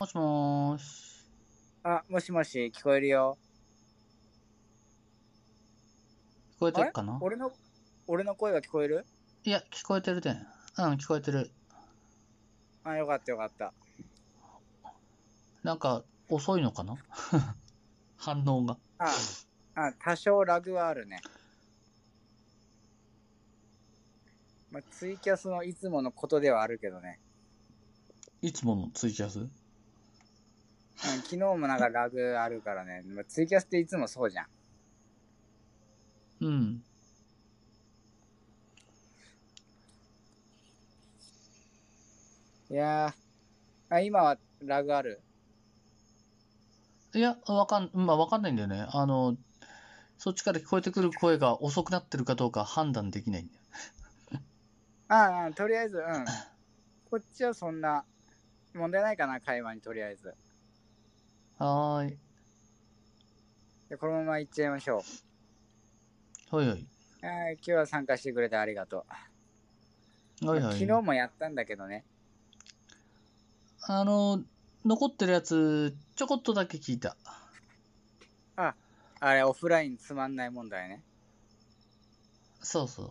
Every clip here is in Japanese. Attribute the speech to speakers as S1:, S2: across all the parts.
S1: もしもーし。
S2: あ、もしもし、聞こえるよ。
S1: 聞こえてるかな？
S2: 俺の、俺の声が聞こえる？
S1: いや、聞こえてるで。うん、聞こえてる。
S2: あ、よかったよかった。
S1: なんか、遅いのかな？反応が。
S2: あ、あ、多少ラグはあるね。まあ、ツイキャスのいつものことではあるけどね。
S1: いつものツイキャス？
S2: うん、昨日もなんかラグあるからね。まあ、ツイキャスっていつもそうじゃん。
S1: うん。
S2: いやー、あ、今はラグある？
S1: いや、わかん、まあ、わかんないんだよね。あの、そっちから聞こえてくる声が遅くなってるかどうか判断できないんだよ。
S2: ああ、とりあえず、うん。こっちはそんな問題ないかな、会話にとりあえず。
S1: はーい。
S2: でこのまま行っちゃいましょう。
S1: はいはい。
S2: はい、今日は参加してくれてありがとう。
S1: はいはい。
S2: 昨日もやったんだけどね。
S1: あの、残ってるやつ、ちょこっとだけ聞いた。
S2: あれ、オフラインつまんない問題ね。
S1: そうそう。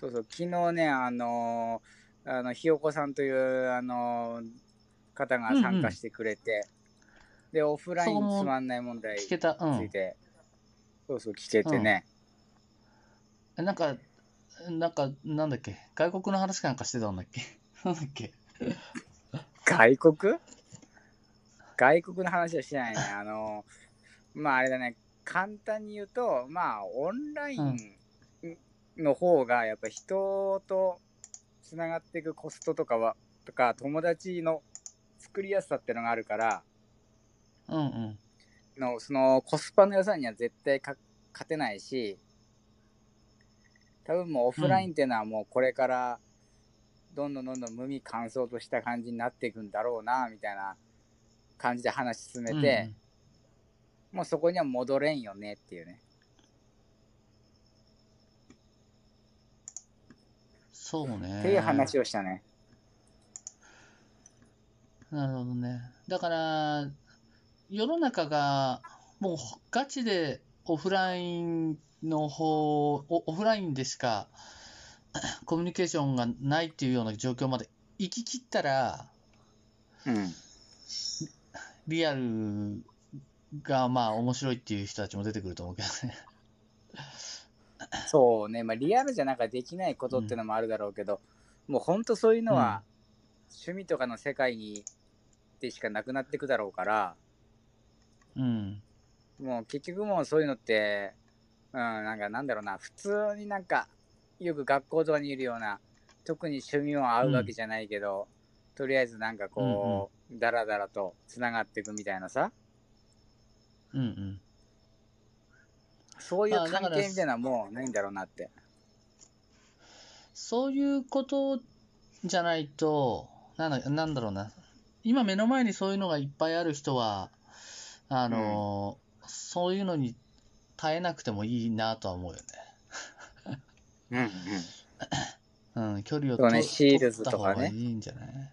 S2: そうそう、昨日ね、あのーあの、ひよこさんという、あのー方が参加してくれて、で、オフラインつまんない問題に
S1: 聞けた。うん。
S2: ついて、そうそう、聞けてね。
S1: なんか、なんか、なんだっけ、外国の話かなんかしてたんだっけ？なんだっけ？
S2: 外国？外国の話はしてないね。あのーまああれだね、簡単に言うと、まあオンラインの方がやっぱ人とつながっていくコストとかは、とか友達の作りやすさってのがあるから、
S1: うんうん。
S2: のそのコスパの良さには絶対か勝てないし、多分もうオフラインっていうのはもうこれからどんどんどんどん無味乾燥とした感じになっていくんだろうな、みたいな感じで話進めて、もうそこには戻れんよねっていうね。
S1: そうね。
S2: っていう話をしたね。
S1: なるほどね。だから、世の中がもうガチでオフラインの方、オオフラインでしか コミュニケーションがないっていうような状況まで行き切ったら、
S2: うん。
S1: リアルがまあ面白いっていう人たちも出てくると思うけどね。
S2: そうね。まあリアルじゃなんかできないことってのもあるだろうけど、もうほんとそういうのは趣味とかの世界にでしかなくなってくだろうから、
S1: うん。
S2: もう結局もうそういうのって、うん、なんかなんだろうな、普通になんか、よく学校とかにいるような、特に趣味も合うわけじゃないけど、とりあえずなんかこう、だらだらとつながっていくみたいなさ、
S1: うんうん。
S2: そういう関係みたいなのはもうないんだろうなって。
S1: そういうことじゃないと、なんだなんだろうな。今目の前にそういうのがいっぱいある人は、あの、そういうのに耐えなくてもいいなとは思うよね。
S2: うんうん。
S1: うん、距離を
S2: そうね
S1: と
S2: シールズとかね
S1: 取った方がいいんじゃない？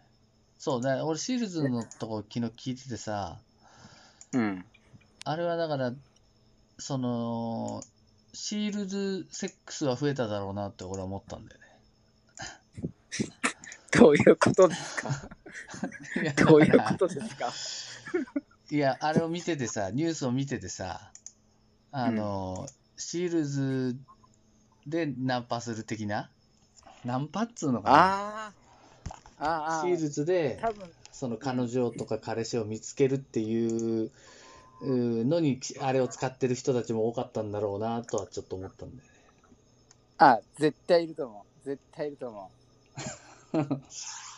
S1: そうね、俺シールズのとこ昨日聞いててさ、
S2: うん。
S1: あれはだから、その、シールズセックスは増えただろうなって俺は思ったんだよね。
S2: どういうことですか？どういうことですか？
S1: いや、あれを見ててさ、ニュースを見ててさ、あの、シールズでナンパする的な？ナンパっつうのか
S2: ああ。あ
S1: な
S2: あああ。
S1: シールズで、
S2: 多分、
S1: その彼女とか彼氏を見つけるっていううのに、あれを使ってる人たちも多かったんだろうなとはちょっと思ったんだよね。
S2: あ、絶対いると思う。絶対いると思う。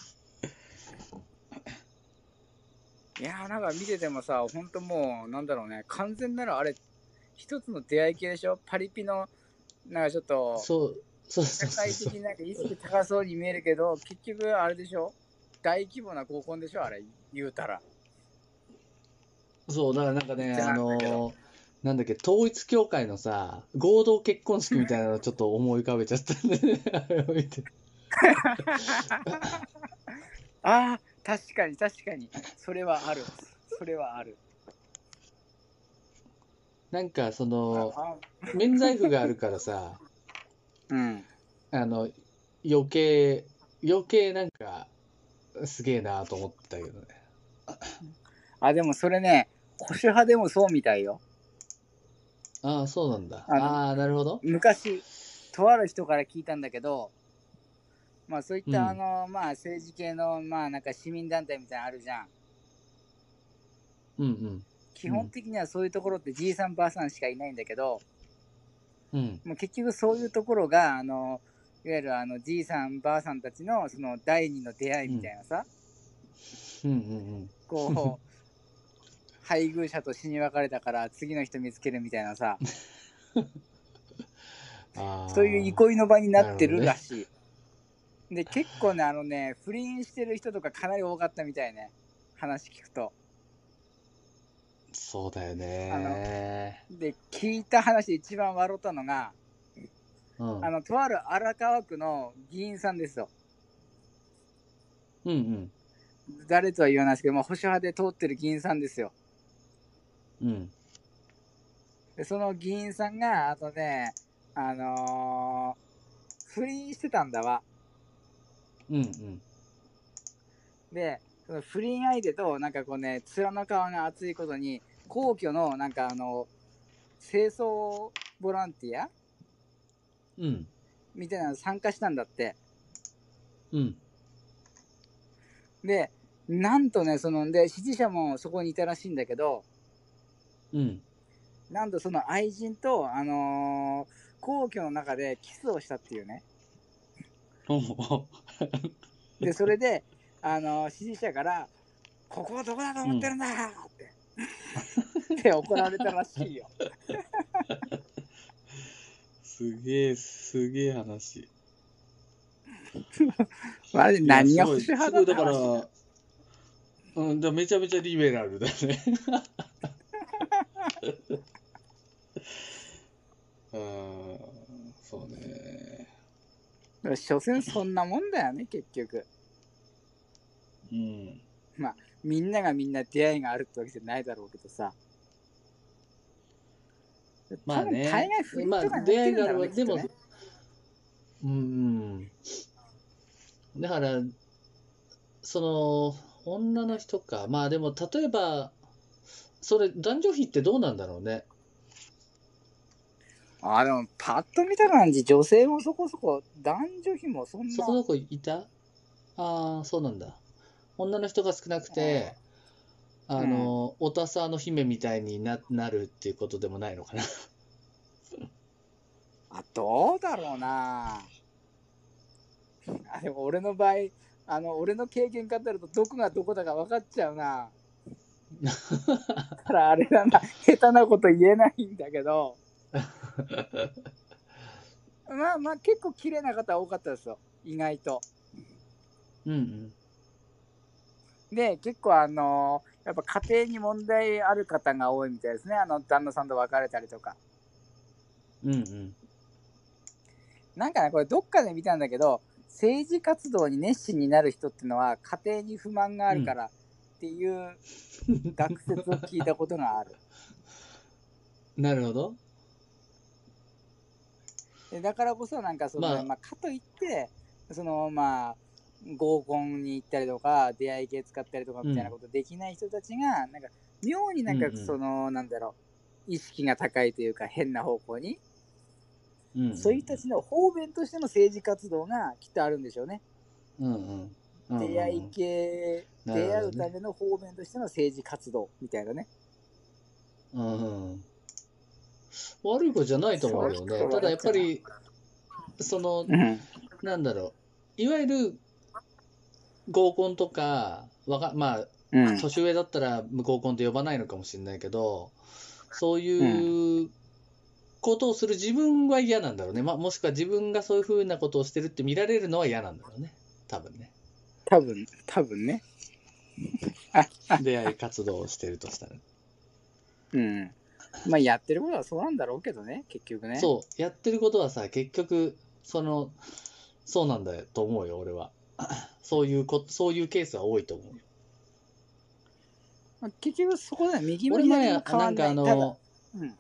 S2: いやーなんか見ててもさ、ほんともう、なんだろうね、完全ならあれ、一つの出会い系でしょ？パリピの、なんかちょっと、
S1: そう、そうそ
S2: 社会的になんか意識高そうに見えるけど、結局あれでしょ？大規模な合コンでしょ？あれ、言うたら。
S1: そう、だからなんかね、あ
S2: なんだけど。
S1: の、なんだっけ、統一教会のさ、合同結婚式みたいなのをちょっと思い浮かべちゃったんで、ね、あれを見て。
S2: ああ、確かに確かに。それはある。それはある。
S1: なんか、その、
S2: あ
S1: 免罪符があるからさ、
S2: うん。
S1: あの、余計、余計なんか、すげえなと思ったけどね。
S2: あ、でもそれね、保守派でもそうみたいよ。
S1: ああ、そうなんだ。
S2: あ
S1: あ、なるほど。
S2: 昔、とある人から聞いたんだけど、まあそういった、
S1: うん
S2: あの、まあ政治系の、まあなんか市民団体みたいなのあるじゃん。
S1: うん
S2: 基本的にはそういうところってじいさんばあさんしかいないんだけど、
S1: うん。うん。
S2: もう結局そういうところが、あの、いわゆるあのじいさんばあさんたちのその第二の出会いみたいなさ、
S1: うんうん
S2: こう、配偶者と死に別れたから次の人見つけるみたいなさ。そういう憩いの場になってるらしい。で、結構ね、あのね、不倫してる人とかかなり多かったみたいね。話聞くと。
S1: そうだよね。
S2: で、聞いた話で一番笑ったのが、
S1: うん。
S2: あの、とある荒川区の議員さんですよ。
S1: うん
S2: 誰とは言わないですけど、まあ、保守派で通ってる議員さんですよ。
S1: うん。うん。
S2: で、その議員さんが、あとね、あのー不倫してたんだわ。
S1: うんうん。
S2: で、その不倫相手と、なんかこうね、面の皮が厚いことに、皇居の、なんかあの、清掃ボランティア
S1: うん。
S2: みたいなの参加したんだって。
S1: うん。
S2: で、なんとね、その、で、支持者もそこにいたらしいんだけど、
S1: うん。
S2: なんとその愛人と、あのー皇居の中でキスをしたっていうね。で、それで、あのー支持者から、ここはどこだと思ってるんだって。って怒られたらしいよ。
S1: すげえ、すげえ話。
S2: マジ何が保守派
S1: だか
S2: だって話
S1: ら、うん、だからめちゃめちゃリベラルだね。うん、そうね。
S2: 所詮そんなもんだよね、結局。
S1: うん。
S2: みんながみんな出会いがあるってわけじゃないだろうけどさ。
S1: まあね
S2: 不倫
S1: まあ出会いがあるわでも
S2: きっとね
S1: うん。だから、その、女の人か。まあでも、例えば、それ、男女比ってどうなんだろうね。
S2: あーでもパッと見た感じ、女性もそこそこ、男女比もそんな。
S1: そこどこいた？ああ、そうなんだ。女の人が少なくて、あの、おたさの姫みたいにななるっていうことでもないのかな。
S2: あ、どうだろうな。あ、でも俺の場合、あの、俺の経験語るとどこがどこだか分かっちゃうな。だからあれだな、下手なこと言えないんだけど、まあまあ結構綺麗な方多かったですよ、意外と。
S1: うんうん。
S2: で、結構あのやっぱ家庭に問題ある方が多いみたいですね。あの、旦那さんと別れたりとか。
S1: うんうん。
S2: なんかね、これどっかで見たんだけど、政治活動に熱心になる人ってのは家庭に不満があるからっていう学説を聞いたことがある。
S1: なるほど。
S2: でだからこそなんかその、
S1: まあ
S2: まあ、かといって、そのまあ、合コンに行ったりとか、出会い系使ったりとかみたいなことできない人たちが、なんか、妙になんか
S1: うんうん
S2: その、なんだろう、意識が高いというか変な方向に、
S1: うんうん、
S2: そういう人たちの方便としての政治活動がきっとあるんでしょうね。
S1: うんうん。うんうんうん
S2: 出会い系、出会うための方便としての政治活動みたいなね。
S1: うんうん。悪いことじゃないと思うよね。ただやっぱり、その、
S2: うん。
S1: なんだろう、いわゆる合コンとか、わかまあ、
S2: うん。
S1: 年上だったら合コンって呼ばないのかもしれないけど、そういうことをする自分は嫌なんだろうね。まあ、もしくは自分がそういうふうなことをしてるって見られるのは嫌なんだろうね。多分ね。
S2: 多分、多分ね。
S1: 出会い活動をしてるとしたら。
S2: うん。まあ、やってることはそうなんだろうけどね、結局ね。
S1: そう、やってることはさ、結局、その、そうなんだよと思うよ、俺は。そういうこ、そういうケースは多いと思うよ。
S2: まあ結局そこで右も
S1: 俺前、
S2: 左も変わ
S1: なんんかあ
S2: ない。ただ
S1: の、
S2: うん。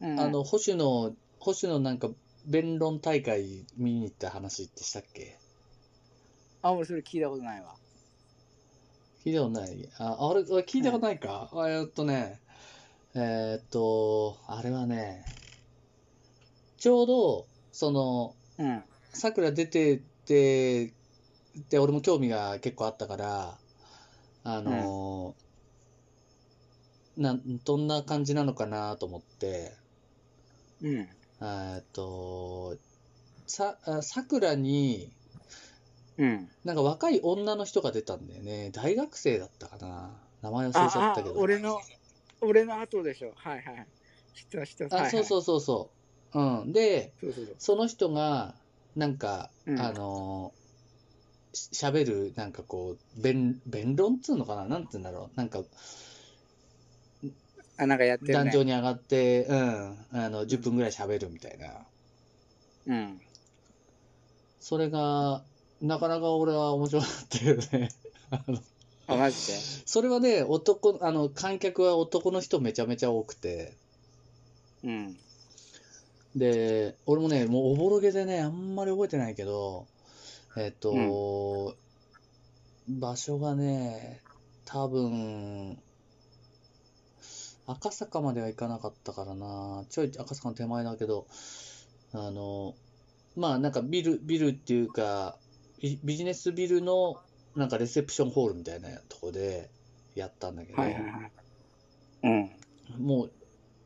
S2: うん、
S1: あの、保守の、保守のなんか、弁論大会見に行った話ってしたっけ？
S2: あ、俺それ聞いたことないわ。
S1: 聞いたことない。あ、あれ、俺聞いたことないか、あえーっとね、えーっと、あれはね、ちょうど、その、
S2: うん。
S1: さくら出てって、で、俺も興味が結構あったから、あのーなん、どんな感じなのかなと思って、
S2: うん。
S1: えーっと、さ、あさくらに、
S2: うん。
S1: なんか若い女の人が出たんだよね。大学生だったかな。名前忘れちゃ
S2: ああ
S1: ったけど。
S2: 俺の、俺の後でしょ。はいはい。知ってます、知ってます。
S1: あ、そうそううそうそう。うん。で、
S2: そうそうそう。
S1: その人が、なんか、
S2: うん
S1: あの喋る、なんかこう、弁、弁論っつうのかな？なんつうんだろう。なんか、
S2: あ、なんかやってるね。
S1: 壇上に上がって、うん、あの、10分ぐらい喋るみたいな。
S2: うん。
S1: それが、なかなか俺は面白かったけどね。あ
S2: マジで？
S1: それはね、男、あの、観客は男の人めちゃめちゃ多くて、
S2: うん。
S1: で、俺もね、もうおぼろげでね、あんまり覚えてないけど、えっと、場所がね、多分、赤坂までは行かなかったからな、ちょい赤坂の手前だけど、あの、まあなんかビル、ビルっていうか、ビビジネスビルのなんかレセプションホールみたいなとこでやったんだけど、
S2: はいはいはい。うん。
S1: も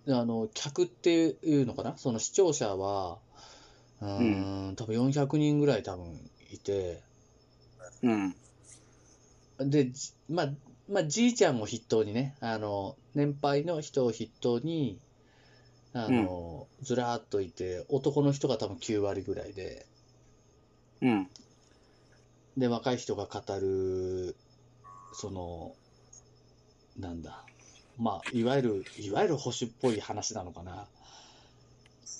S1: う、あの、客っていうのかな？その視聴者は、うーん、多分400人ぐらい多分いて、
S2: うん。
S1: で、じまあ、まあ、じいちゃんを筆頭にね、あの、年配の人を筆頭に、あの、ずらーっといて、男の人が多分9割ぐらいで、
S2: うん。
S1: で、若い人が語る、その、なんだ、まあ、いわゆる、いわゆる保守っぽい話なのかな。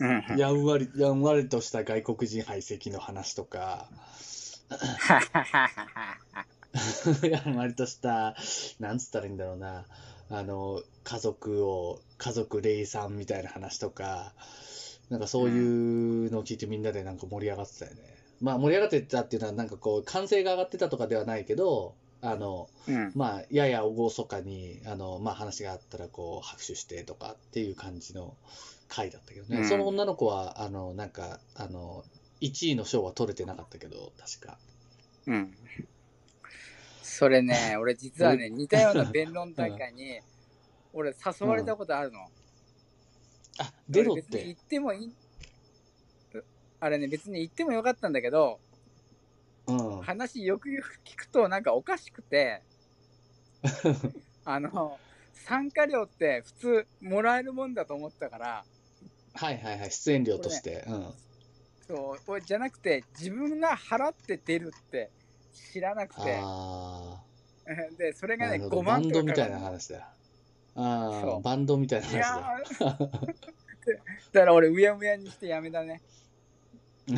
S2: うん。
S1: やんわり、やんわりとした外国人排斥の話とか、やんわりとした、なんつったらいいんだろうな、あの、家族を、家族霊産みたいな話とか、なんかそういうのを聞いてみんなでなんか盛り上がってたよね。まあ盛り上がってたっていうのはなんかこう、歓声が上がってたとかではないけど、あの、
S2: うん。
S1: まあ、やや厳かに、あの、まあ話があったらこう、拍手してとかっていう感じの回だったけどね。
S2: うん
S1: その女の子は、あの、なんか、あの、1位の賞は取れてなかったけど、確か。
S2: うん。それね、俺実はね、似たような弁論大会に、俺誘われたことあるの。
S1: あ、出ろって。
S2: 行ってもいい。あれね、別に行ってもよかったんだけど、
S1: うん。
S2: 話よくよく聞くとなんかおかしくて、あの、参加料って普通もらえるもんだと思ったから、
S1: はいはいはい、出演料として。うん。
S2: そう、俺じゃなくて自分が払って出るって知らなくて、
S1: あ
S2: で、それ
S1: あ、
S2: がね、5
S1: なるほど。バ
S2: 万
S1: ンドみたいな話だ。ああ、
S2: そう
S1: バンドみたいな話だ。
S2: ー だから俺うやむやにしてやめだね。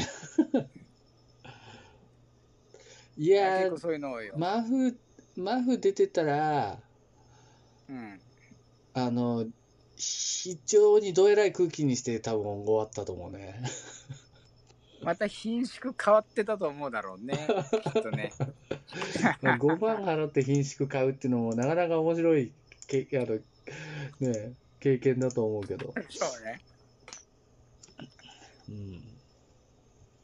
S1: いやー
S2: 結構、そういうの多いよ。
S1: マフ、マフ出てたら、
S2: うん。
S1: あの、非常にどえらい空気にして多分終わったと思うね。
S2: また品種変わってたと思うだろうね。きっとね。
S1: 5万払って品種買うっていうのもなかなか面白いけあの、ね、経験だと思うけど。
S2: そうね。
S1: うん。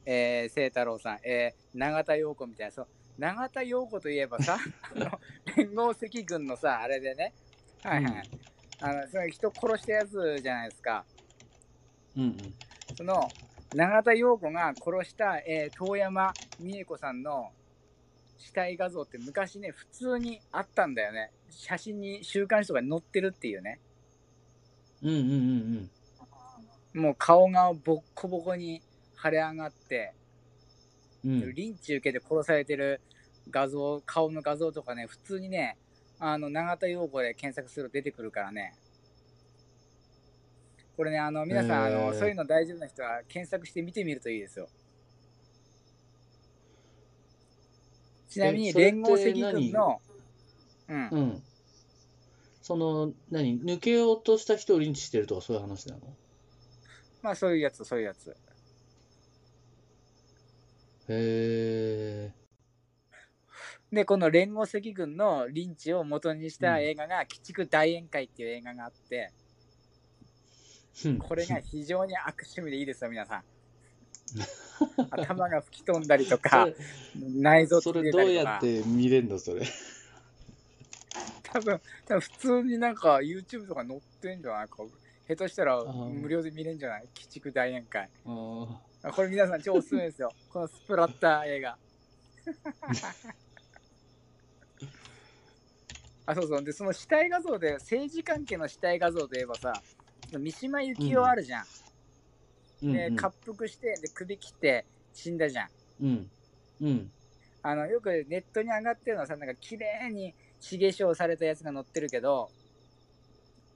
S2: えー、清太郎さん、えー、永田陽子みたいな、そう、永田陽子といえばさ、あの、連合赤軍のさ、あれでね、はいはい。あの、その人殺したやつじゃないですか。
S1: うんうん。
S2: その、永田陽子が殺した、えー、遠山美恵子さんの死体画像って昔ね、普通にあったんだよね。写真に週刊誌とかに載ってるっていうね。
S1: うんうんうん
S2: もう顔がボッコボコに腫れ上がって、
S1: うん。うん。
S2: リンチ受けて殺されてる画像、顔の画像とかね、普通にね、あの、永田陽子で検索すると出てくるからね。これね、あの、皆さん、あの、そういうの大丈夫な人は検索して見てみるといいですよ。ちなみに連合赤軍の、うん、
S1: うん。その、何？抜けようとした人をリンチしてるとかそういう話なの？
S2: まあそういうやつ、そういうやつ。で、この連合赤軍のリンチを元にした映画が、鬼畜大宴会っていう映画があって、
S1: うん
S2: これが非常に悪趣味でいいですよ、皆さん。頭が吹き飛んだりとか、内臓
S1: そ
S2: 飛
S1: れどうやっ、て見れんのそれ？
S2: 多分、多分普通になんか YouTube とか載ってんじゃない？か。下手したら
S1: ー
S2: 無料で見れんじゃない？鬼畜大宴会。
S1: あ
S2: これ皆さん超おすすめですよ。このスプラッター映画。あ、そうそう。で、その死体画像で、政治関係の死体画像といえばさ、三島由紀夫あるじゃん。で、
S1: うんうん
S2: 滑腹して、で、首切って死んだじゃん。
S1: うん。うん。
S2: あの、よくネットに上がってるのはさ、なんか綺麗に死化粧されたやつが載ってるけど、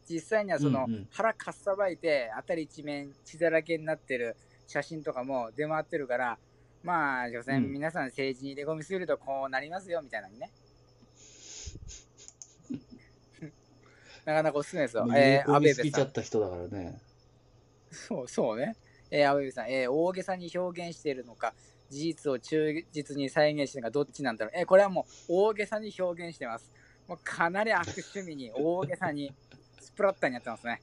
S2: 実際にはその、
S1: うんうん
S2: 腹かっさばいて、辺り一面血だらけになってる写真とかも出回ってるから、まあ、所詮
S1: うん
S2: 皆さん政治に入れ込みするとこうなりますよ、みたいなのにね。なかなかおすすめですよ。えー、
S1: えー、
S2: 安倍部さん
S1: ちゃっ。た人だからね。
S2: そう、そうね。えー、安倍部さん、えー、大げさに表現しているのか、事実を忠実に再現しているのか、どっちなんだろう。えー、これはもう大げさに表現してます。もうかなり悪趣味に、大げさに、スプラッターにやってますね。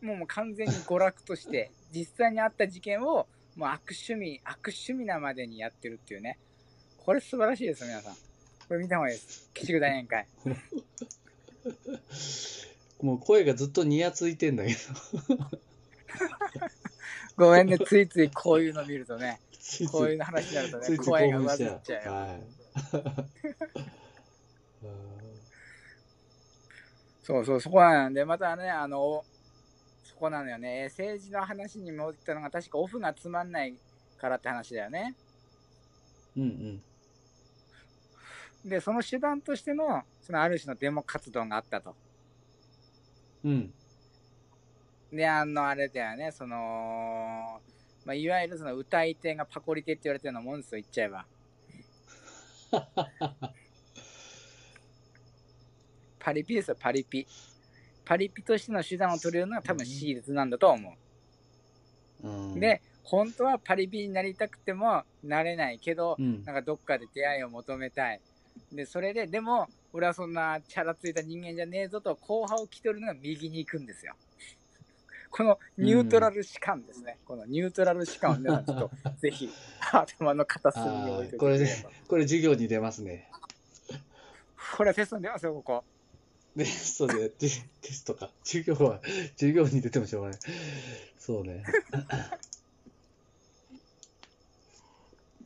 S2: もうもう完全に娯楽として、実際にあった事件を、もう悪趣味、悪趣味なまでにやってるっていうね。これ素晴らしいですよ、皆さん。これ見た方がいいです。鬼畜大宴会。
S1: もう声がずっとニヤついてんだけど。
S2: ごめんね、ついついこういうの見るとね、
S1: ついつい
S2: こういう話になるとね、
S1: ついつい
S2: 声が上
S1: 興奮しちゃう
S2: ずっちゃうよ。
S1: はい。
S2: そうそう、そこなんで、またね、あの、そこなのよね、えー政治の話に戻ったのが、確かオフがつまんないからって話だよね。
S1: うんうん。
S2: で、その手段としての、そのある種のデモ活動があったと。
S1: うん。
S2: で、あの、あれだよね、その、まあ、いわゆるその歌い手がパコリ手って言われてるようなもんですよ、言っちゃえば。パリピですよ、パリピ。パリピとしての手段を取れるのは多分シールズなんだと思う。
S1: うん、
S2: で、本当はパリピになりたくてもなれないけど、
S1: うん
S2: なんかどっかで出会いを求めたい。で、それで、でも、俺はそんなチャラついた人間じゃねえぞと、後派を着とるのが右に行くんですよ。このニュートラル士官ですね。このニュートラル士官を皆さんちょっと、ぜひ、頭の片隅に置いておいて
S1: これねこれ授業に出ますね。
S2: これはテストに出ますよ、ここ。
S1: テストで、テテストか。授業は、授業に出てもしょうがない。そうね。